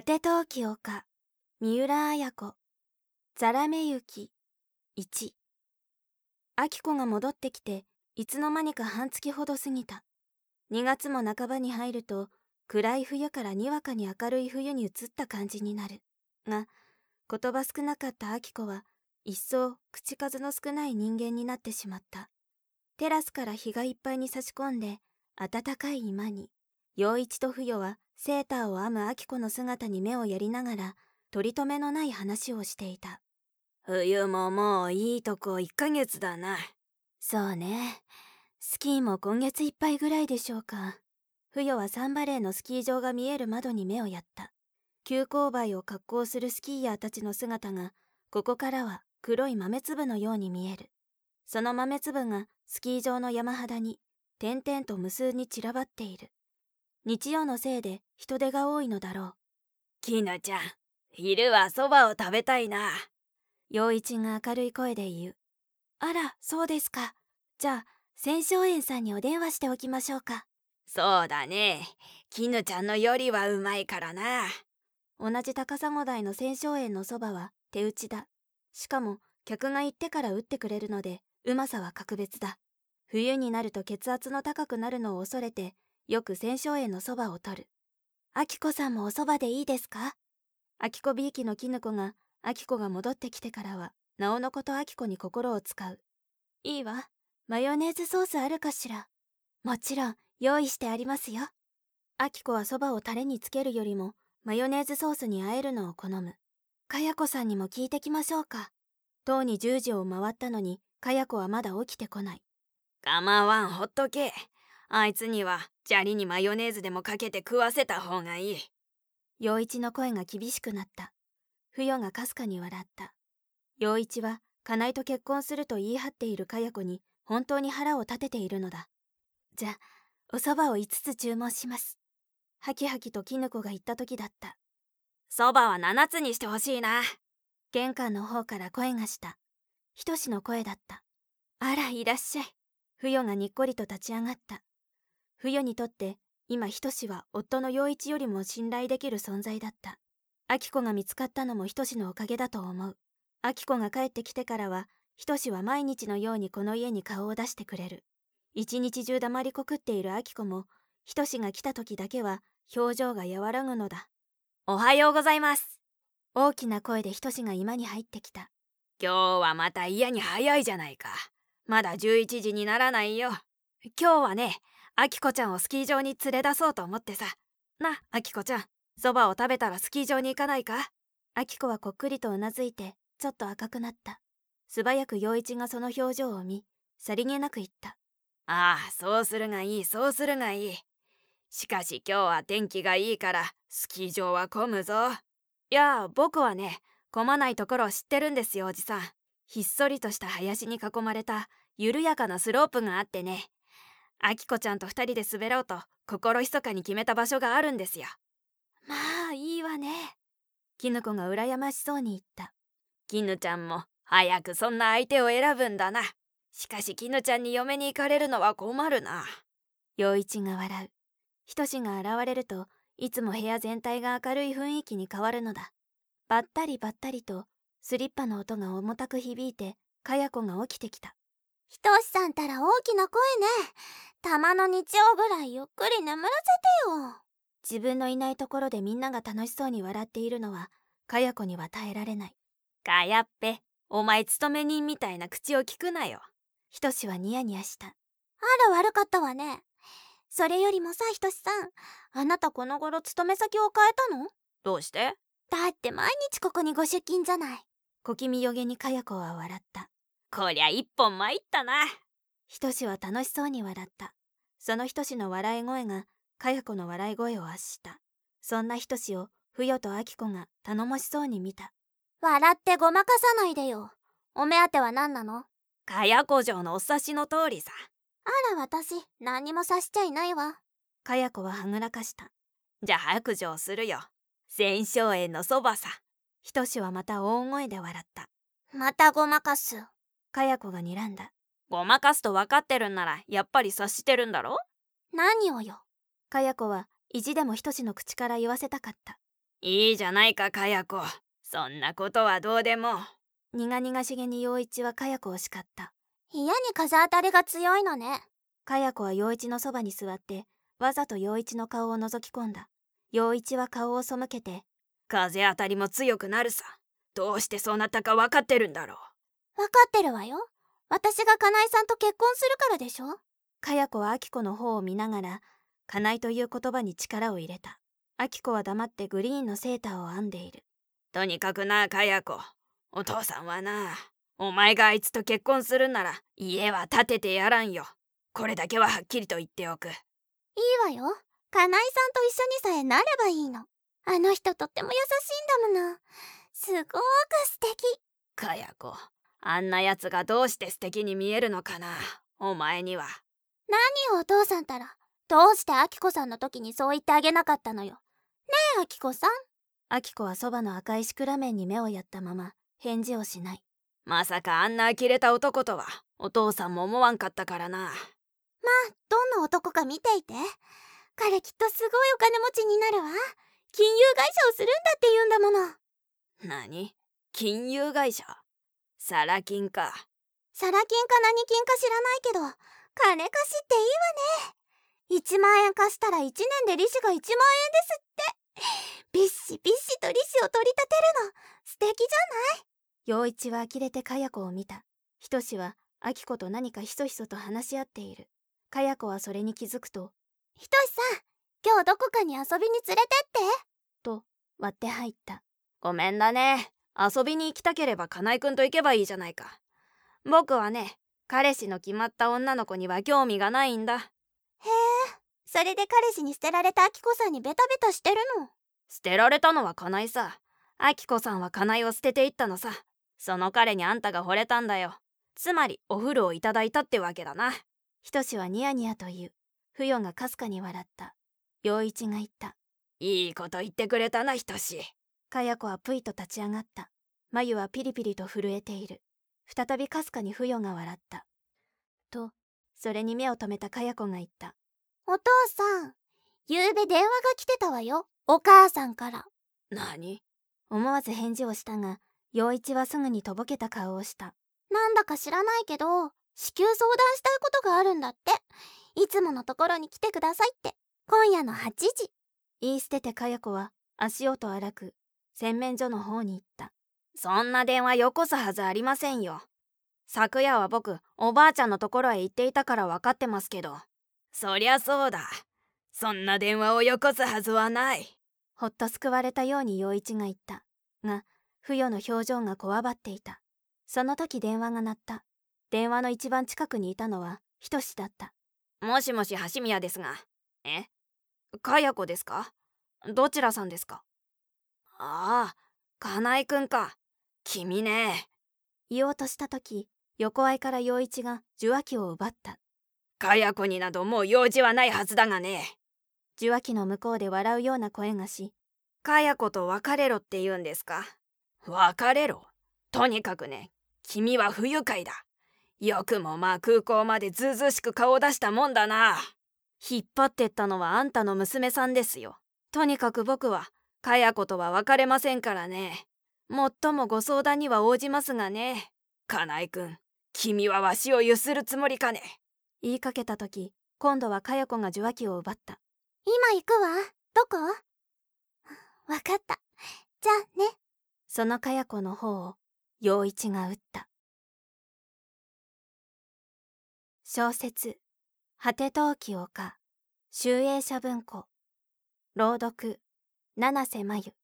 果て陶器丘三浦綾子ザラメ雪1秋子が戻ってきていつの間にか半月ほど過ぎた。2月も半ばに入ると暗い冬からにわかに明るい冬に移った感じになる。が言葉少なかった秋子は一層口数の少ない人間になってしまった。テラスから日がいっぱいに差し込んで暖かい今に。陽一と冬はセーターを編む秋子の姿に目をやりながら取り留めのない話をしていた。冬ももういいとこ1ヶ月だな。そうね。スキーも今月いっぱいぐらいでしょうか。冬はサンバレーのスキー場が見える窓に目をやった。急勾配を格好するスキーヤーたちの姿がここからは黒い豆粒のように見える。その豆粒がスキー場の山肌に点々と無数に散らばっている日曜のせいで人手が多いのだろう。きぬちゃん昼はそばを食べたいな。陽一が明るい声で言う。あらそうですか。じゃあ千松園さんにお電話しておきましょうか。そうだね。きぬちゃんのよりはうまいからな。同じ高砂台の千松園のそばは手打ちだ。しかも客が行ってから打ってくれるのでうまさは格別だ。冬になると血圧の高くなるのを恐れてよく千松園のそばを取る。あきこさんもおそばでいいですか？あきこびいきのきぬこが、あきこが戻ってきてからは、なおのことあきこに心を使う。いいわ。マヨネーズソースあるかしら？もちろん、用意してありますよ。あきこはそばをタレにつけるよりも、マヨネーズソースに和えるのを好む。かやこさんにも聞いてきましょうか。とうに10時を回ったのに、かやこはまだ起きてこない。構わん、ほっとけ。あいつには砂利にマヨネーズでもかけて食わせた方がいい。陽一の声が厳しくなった。不与がかすかに笑った。陽一は金井と結婚すると言い張っているかや子に本当に腹を立てているのだ。じゃあお蕎麦を5つ注文します。ハキハキと絹子が言った時だった。蕎麦は7つにしてほしいな。玄関の方から声がした。ひとしの声だった。あらいらっしゃい。不与がにっこりと立ち上がった冬にとって今仁は夫の陽一よりも信頼できる存在だった。明子が見つかったのも仁のおかげだと思う。明子が帰ってきてからは仁は毎日のようにこの家に顔を出してくれる。一日中黙りこくっている明子も仁が来た時だけは表情が和らぐのだ。おはようございます。大きな声で仁志が今に入ってきた。今日はまた嫌に早いじゃないか。まだ11時にならないよ。今日はねあきこちゃんをスキー場に連れ出そうと思ってさ。なあきこちゃんそばを食べたらスキー場に行かないか？あきこはこっくりとうなずいてちょっと赤くなった。素早く陽一がその表情を見さりげなく言った。ああそうするがいいそうするがいい。しかし今日は天気がいいからスキー場は混むぞ。いや僕はね混まないところを知ってるんですよおじさん。ひっそりとした林に囲まれた緩やかなスロープがあってね。あきこちゃんと2人で滑ろうと心ひそかに決めた場所があるんですよ。まあいいわね。きぬこが羨ましそうに言った。きぬちゃんも早くそんな相手を選ぶんだな。しかしきぬちゃんに嫁に行かれるのは困るな。陽一が笑う。ひとしが現れるといつも部屋全体が明るい雰囲気に変わるのだ。ばったりばったりとスリッパの音が重たく響いてかや子が起きてきたひとしさんたら大きな声ね。たまの日曜ぐらいゆっくり眠らせてよ。自分のいないところでみんなが楽しそうに笑っているのはかや子には耐えられない。かやっぺお前勤め人みたいな口を聞くなよ。ひとしはニヤニヤした。あら悪かったわね。それよりもさひとしさんあなたこの頃勤め先を変えたの？どうして？だって毎日ここにご出勤じゃない。小気味よげにかや子は笑ったこりゃ一本参ったな。ひとしは楽しそうに笑った。そのひとしの笑い声がかや子の笑い声を圧した。そんなひとしをふよとあきこが頼もしそうに見た。笑ってごまかさないでよ。お目当ては何なの？かやこ城のお察しの通りさ。あら私何にも察しちゃいないわ。かや子ははぐらかした。じゃあ白状するよ。千勝園のそばさ。ひとしはまた大声で笑った。またごまかすかや子が睨んだ。ごまかすと分かってるんならやっぱり察してるんだろ？何をよ。かや子は意地でもひとしの口から言わせたかった。いいじゃないかかや子そんなことはどうでも。苦々しげに陽一はかや子を叱った。嫌に風当たりが強いのね。かや子は陽一のそばに座ってわざと陽一の顔を覗き込んだ。陽一は顔を背けて風当たりも強くなるさ。どうしてそうなったか分かってるんだろう分かってるわよ。私がかなえさんと結婚するからでしょ？かや子はあき子の方を見ながらかなえという言葉に力を入れた。あき子は黙ってグリーンのセーターを編んでいる。とにかくなかや子お父さんはなお前があいつと結婚するなら家は建ててやらんよ。これだけははっきりと言っておく。いいわよ。かなえさんと一緒にさえなればいいの。あの人とっても優しいんだもの。すごく素敵。かや子あんなやつがどうして素敵に見えるのかなお前には。何をお父さんたら。どうしてアキコさんの時にそう言ってあげなかったのよ。ねえアキコさん。アキコはそばの赤いシクラメンに目をやったまま返事をしない。まさかあんな呆れた男とはお父さんも思わんかったからな。まあどんな男か見ていて。彼きっとすごいお金持ちになるわ。金融会社をするんだって言うんだもの。何？金融会社？サラ金かサラ金か何金か知らないけど金貸しっていいわね。1万円貸したら1年で利子が1万円ですって。ビッシビッシと利子を取り立てるの素敵じゃない？陽一は呆れてかや子を見た。ひとしはあき子と何かひそひそと話し合っている。かや子はそれに気づくとひとしさん今日どこかに遊びに連れてって。と割って入った。ごめんだね遊びに行きたければ金井くんと行けばいいじゃないか。僕はね彼氏の決まった女の子には興味がないんだ。へえそれで彼氏に捨てられたアキコさんにベタベタしてるの？捨てられたのは金井さ。アキコさんは金井を捨てていったのさ。その彼にあんたが惚れたんだよ。つまりお風呂をいただいたってわけだな。ひとしはニヤニヤと言う。不与がかすかに笑った。陽一が言った。いいこと言ってくれたなひとしかや子はぷいと立ち上がった。眉はピリピリと震えている。再びかすかに不与が笑った。とそれに目を留めたかや子が言った。お父さんゆうべ電話が来てたわよ。お母さんから。何？思わず返事をしたが陽一はすぐにとぼけた顔をした。なんだか知らないけど至急相談したいことがあるんだって。いつものところに来てくださいって。今夜の8時。言い捨ててかや子は足音荒く洗面所の方に行った。そんな電話よこすはずありませんよ。昨夜は僕おばあちゃんのところへ行っていたから分かってますけど。そりゃそうだ。そんな電話をよこすはずはない。ほっと救われたように陽一が言った。が不与の表情がこわばっていた。その時電話が鳴った。電話の一番近くにいたのはひとしだった。もしもし橋宮ですが。え？かや子ですか？どちらさんですか？ああ金井くんか。君ね。言おうとした時横合いから陽一が受話器を奪った。かや子になどもう用事はないはずだがね。受話器の向こうで笑うような声がしかや子と別れろって言うんですか。別れろ。とにかくね君は不愉快だ。よくもまあ空港までずうずうしく顔を出したもんだな。引っ張ってったのはあんたの娘さんですよ。とにかく僕はかや子とは別れませんからね。もっともご相談には応じますがね。金井君君はわしをゆするつもりかね。言いかけた時今度はかや子が受話器を奪った。今行くわ。どこ？わかった。じゃあね。そのかや子の方を陽一が撃った。小説「果て陶器丘集英社文庫。朗読七瀬真由。